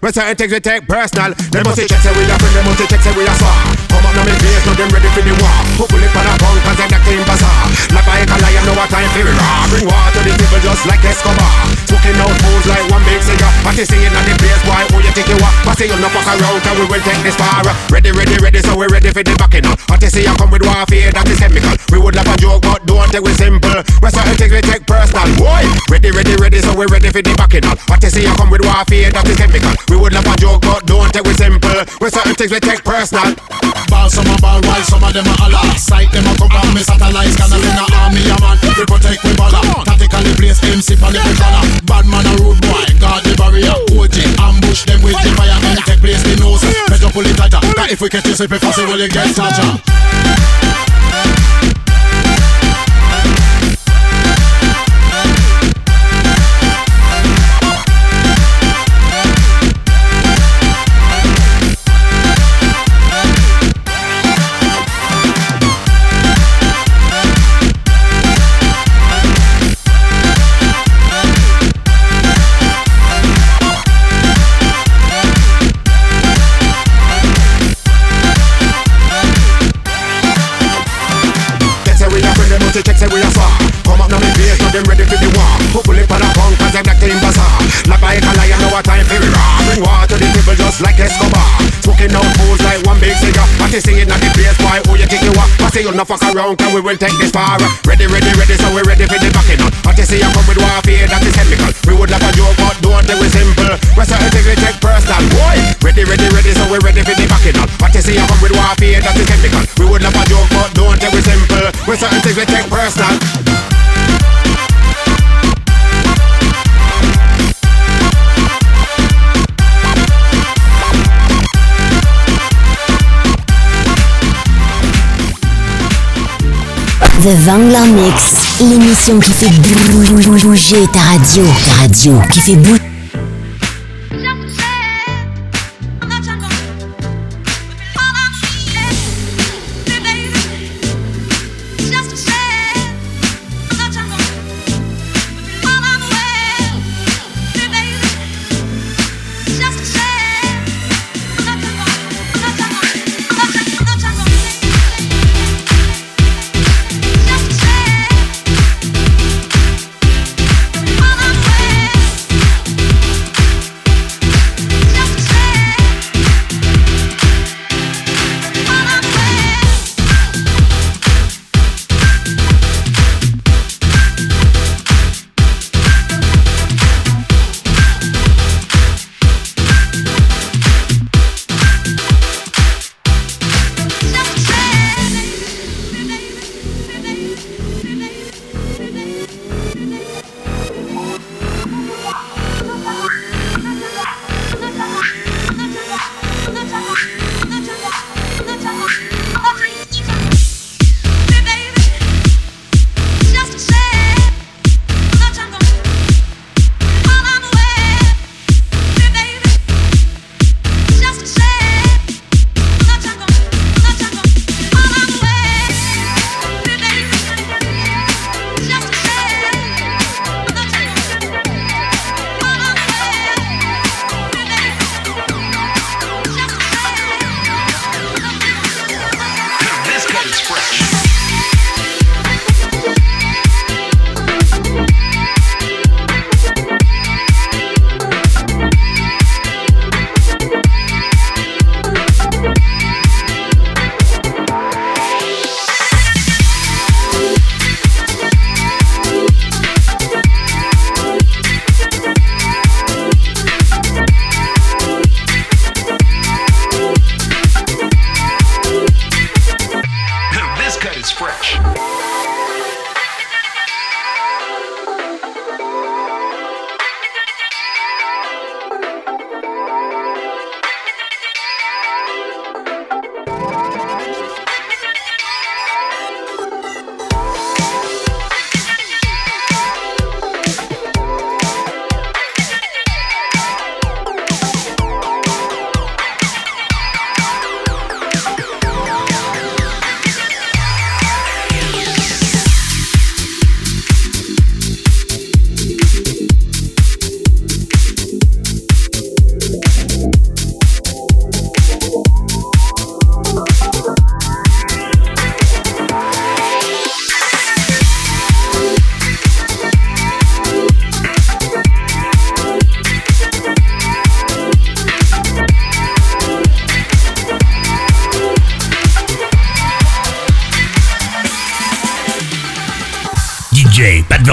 When certain things we take personal, they must check say we a friend, they must check say we a swap. Come up now me place, now them ready for the war. Put bullet on a punk, cause they the clean. Like I can lie, know what time for it raw. Bring water to the table just like Escobar. Smoking out fools like one big cigar. What you saying on the place, boy? Who you think you are? But say you no fuck around, cause we will take this far. Ready, ready, ready, so we ready for the backing up. What you say you come with warfare, that is chemical. We would love a joke, but don't take it simple. When certain things we take personal, boy. Ready, ready, ready, so we ready for the backing up. What you say you come with warfare, that is chemical. We would love a joke, but don't take it simple. When certain things we take personal. Ball some a ball while some of them a holla. Sight them a come on me satellites, cause in a army a man. We protect we baller. Tactically place MC for the color. Bad man a rude boy, guard the barrier. OG ambush them with the fire. And take place the nose. Better pull it tighter. That if we catch you, if possible, you get toucher. them ready for the war. Hopefully pan the punk cause I'm black team bazaar Like a lion, now what time for the raw Bring water to the people just like Escobar. Smoking out fools like one big cigar I can see it not the place, boy, who you think you are I say you no fuck around cause we will take this far. Ready, ready, ready, so we're ready for the backing up. I can see you come with warfare, that is chemical We would love a joke but don't think it simple. We certainly take personal, boy Ready, ready, ready, so we're ready for the backing up. I can see you come with warfare, that is chemical We would love a joke but don't think it simple. We certainly take personal. The Vangler Mix, l'émission qui fait bouger ta radio. Ta radio qui fait bouger.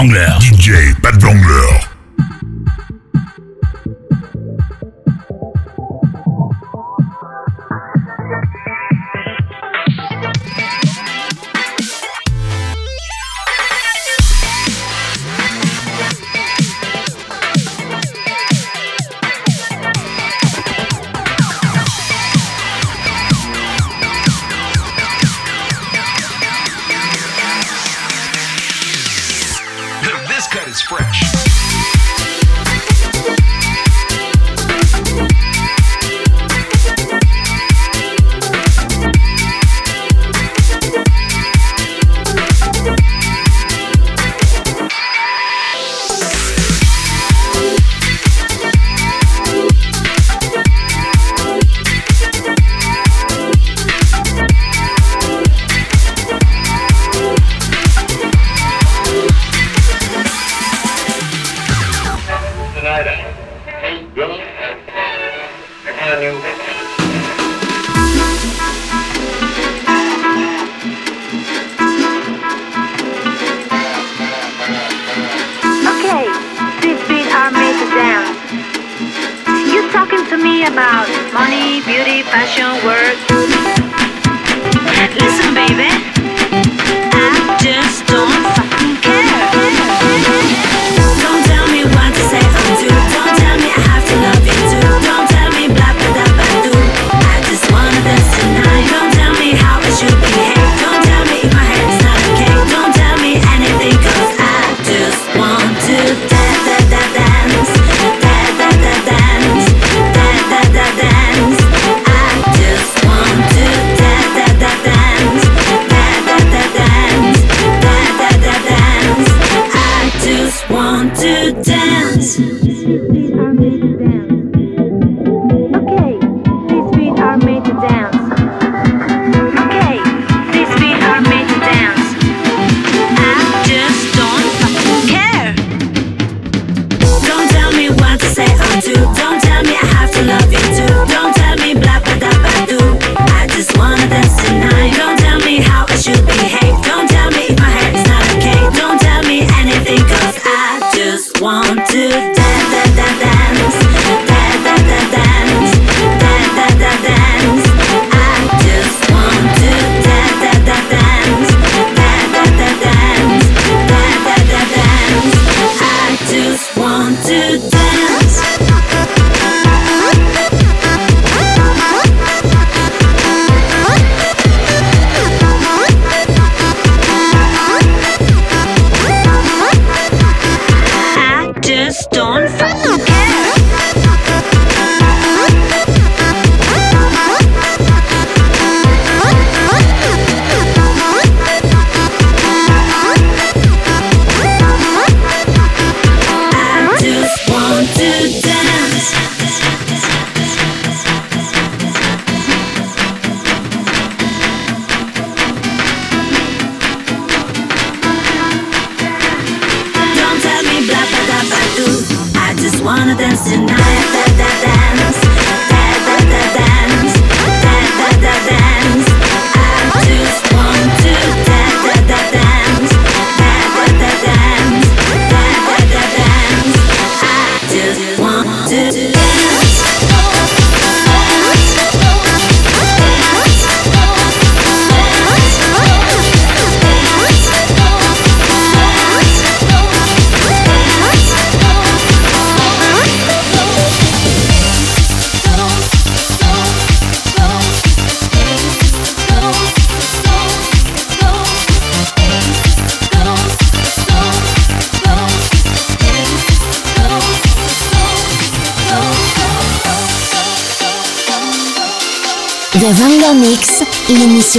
DJ, pas de jongleur.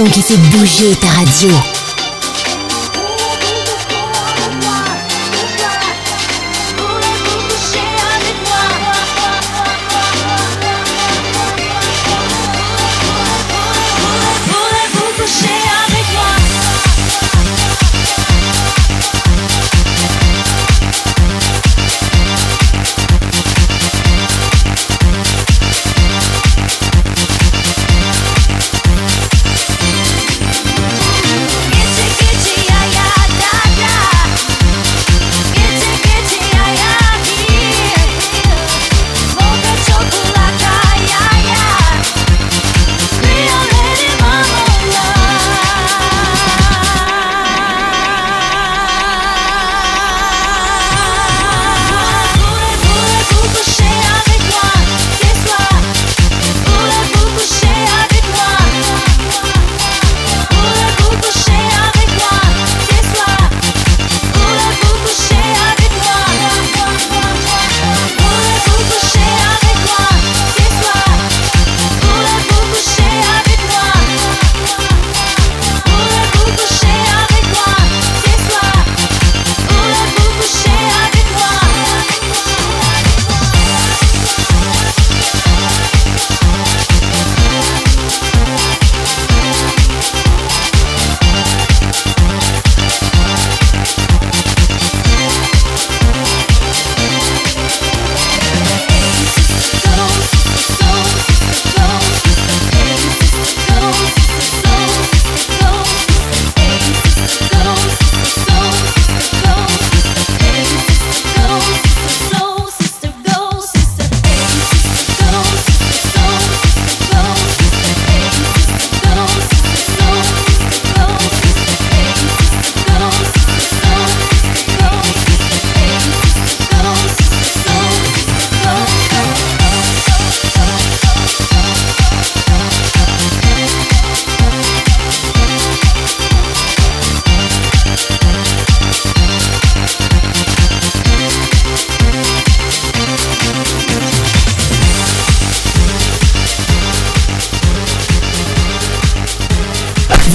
Qui fait bouger ta radio.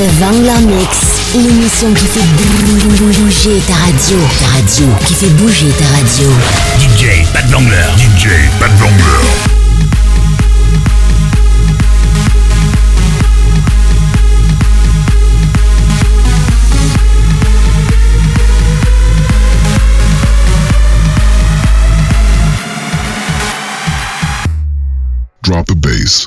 The Vangler Mix, l'émission qui fait bouger ta radio. Ta radio, qui fait bouger ta radio. DJ Pat Vangler. DJ Pat Vangler. Drop the bass.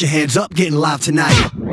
your hands up, getting live tonight.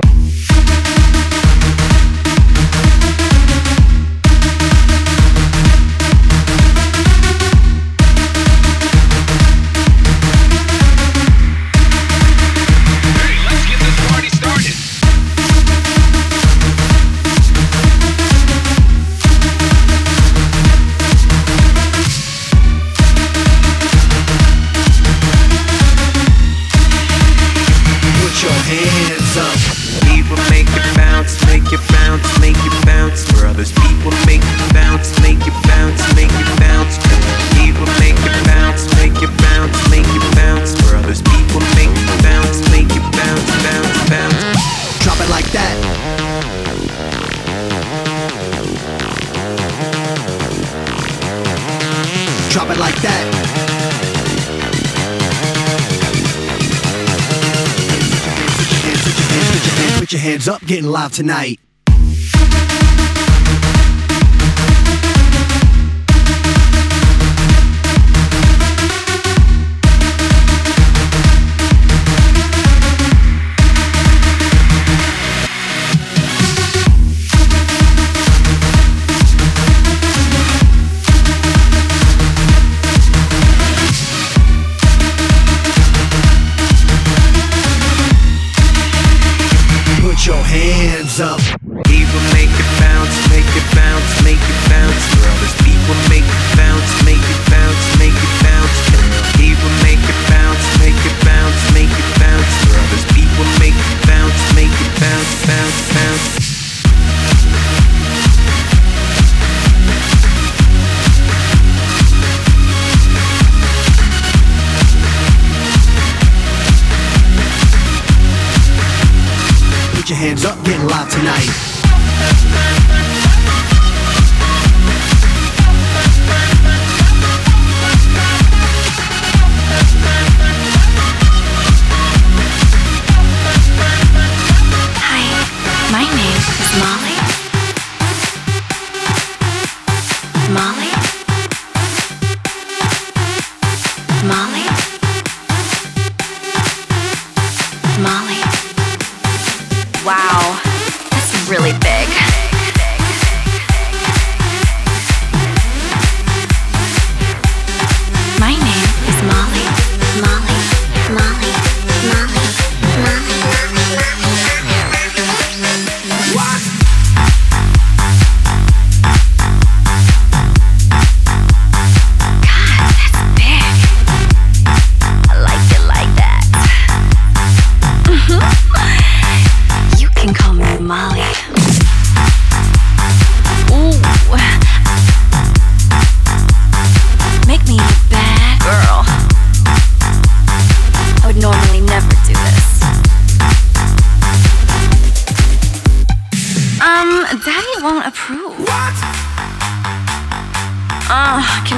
tonight. up.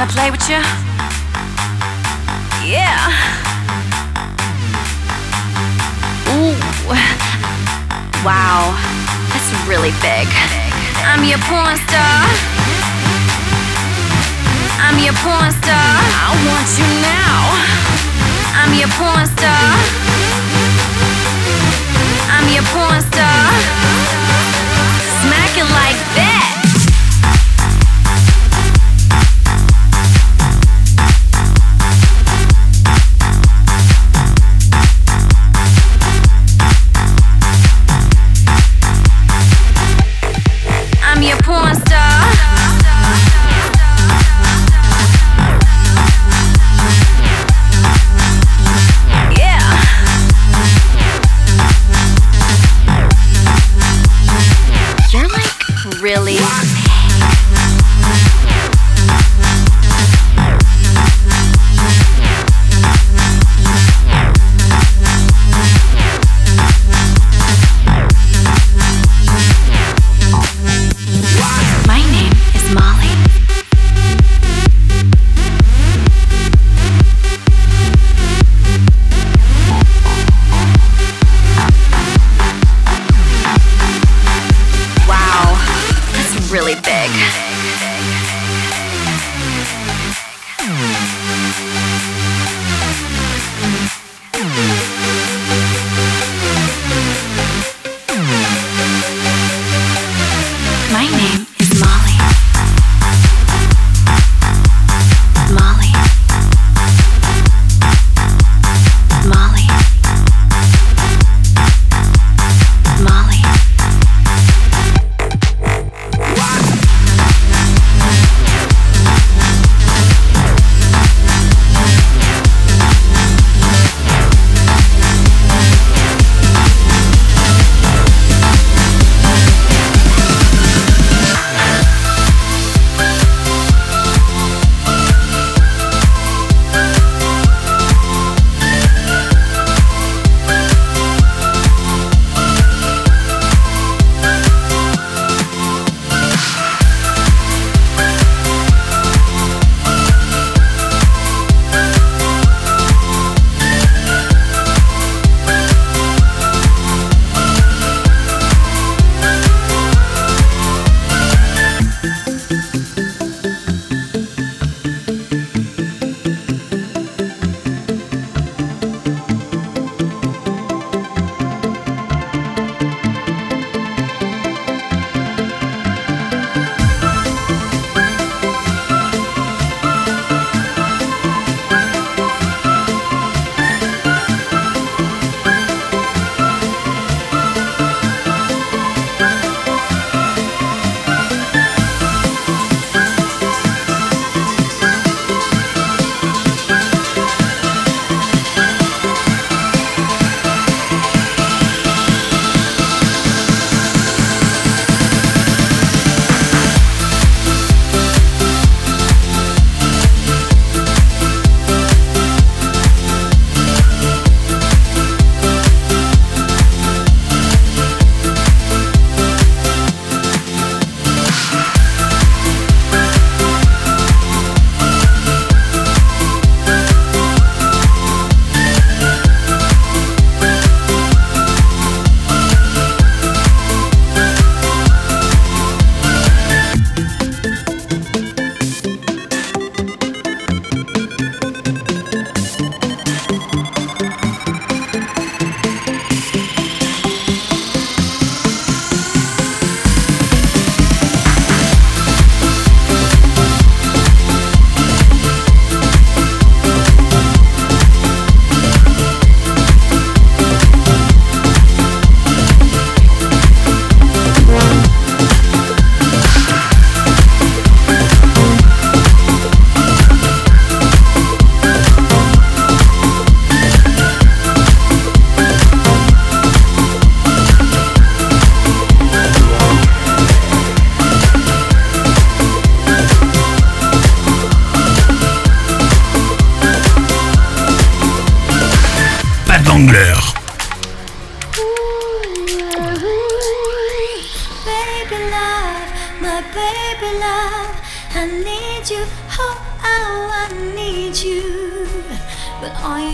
play with you? Yeah. Ooh. Wow. That's really big. I'm your porn star. I'm your porn star. I want you now. I'm your porn star. I'm your porn star. Smack it like that.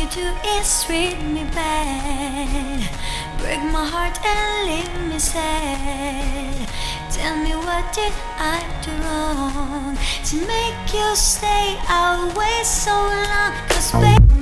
you do is treat me bad. Break my heart and leave me sad. Tell me what did I do wrong to make you stay away so long? Cause baby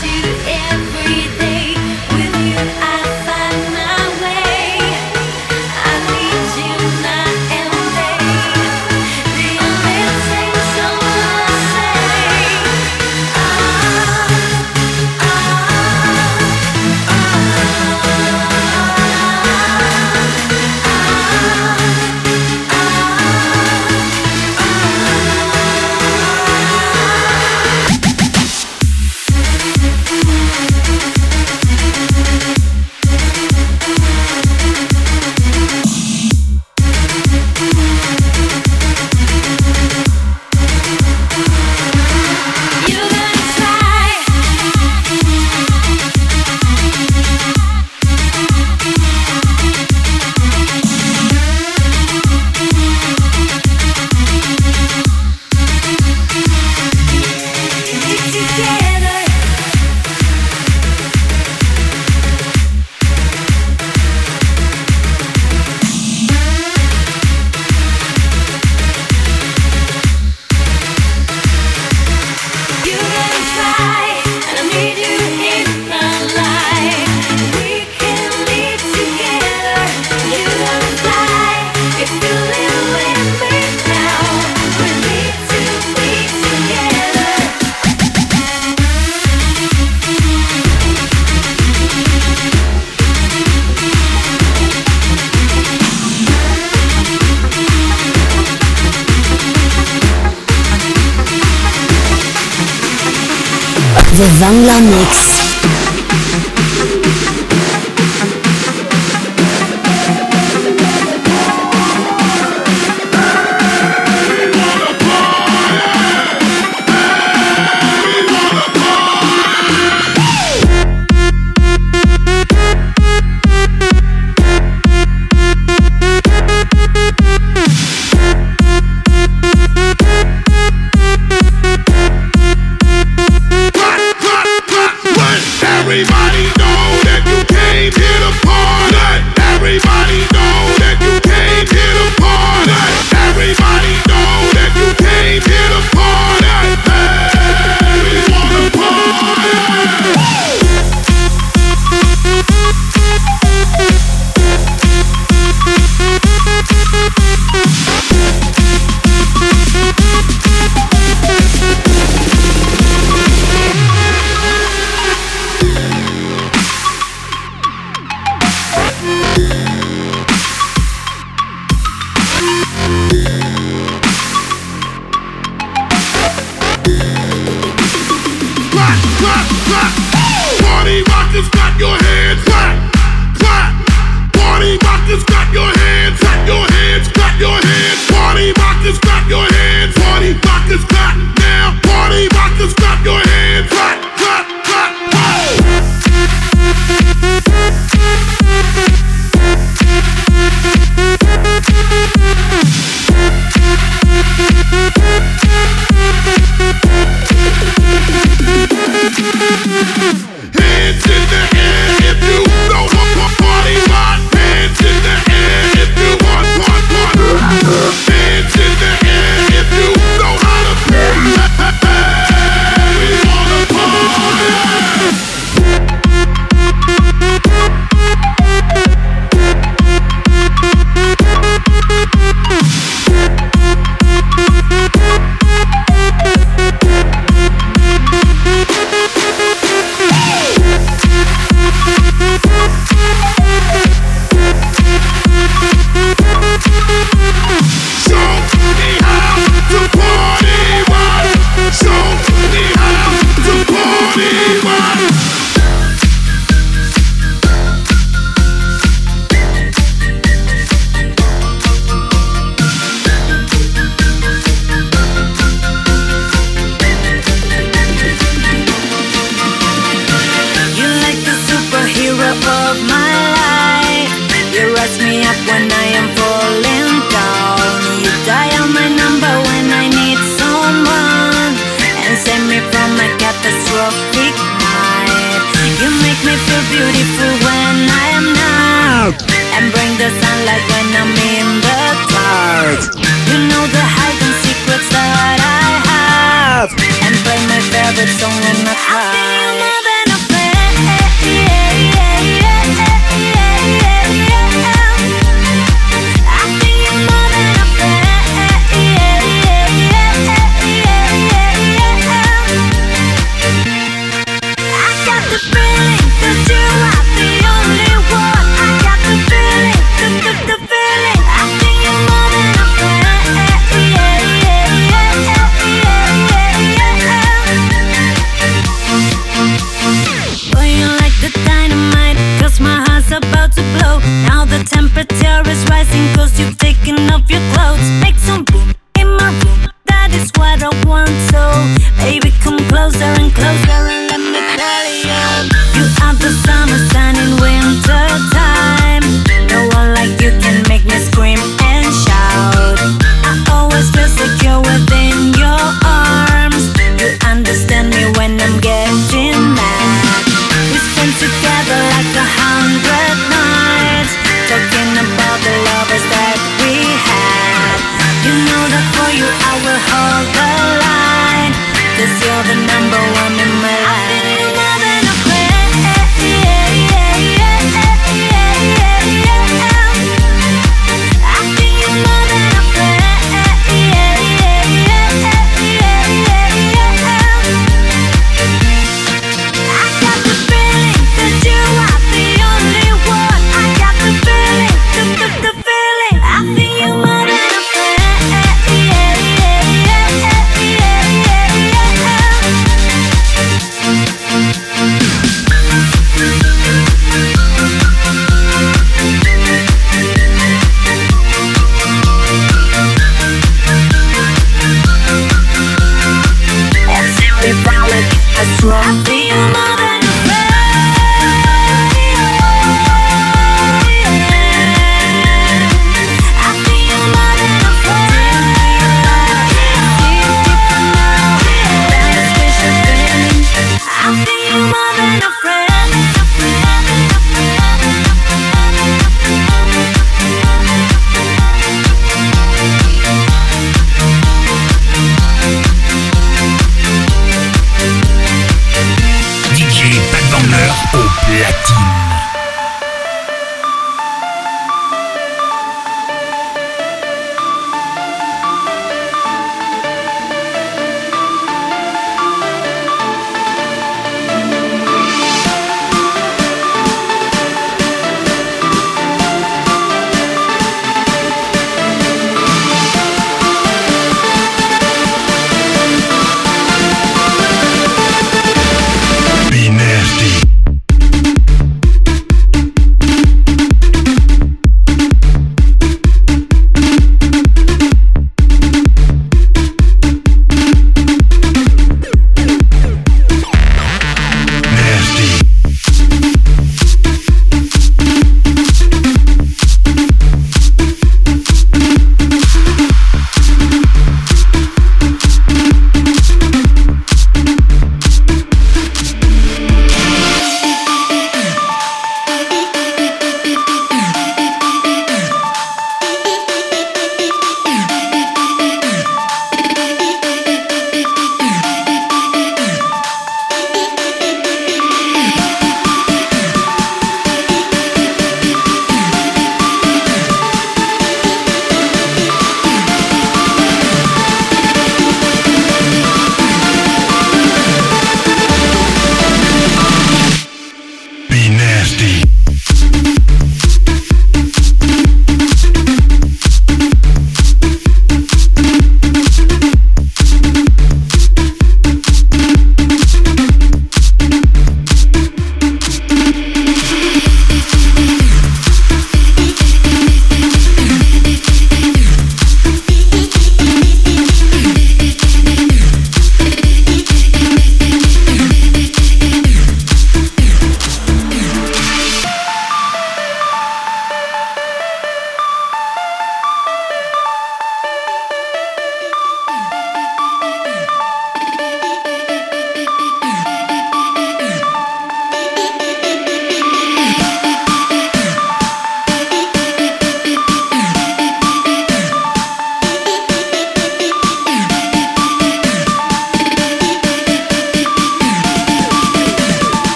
see the The Wangler Mix.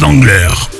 Wangler.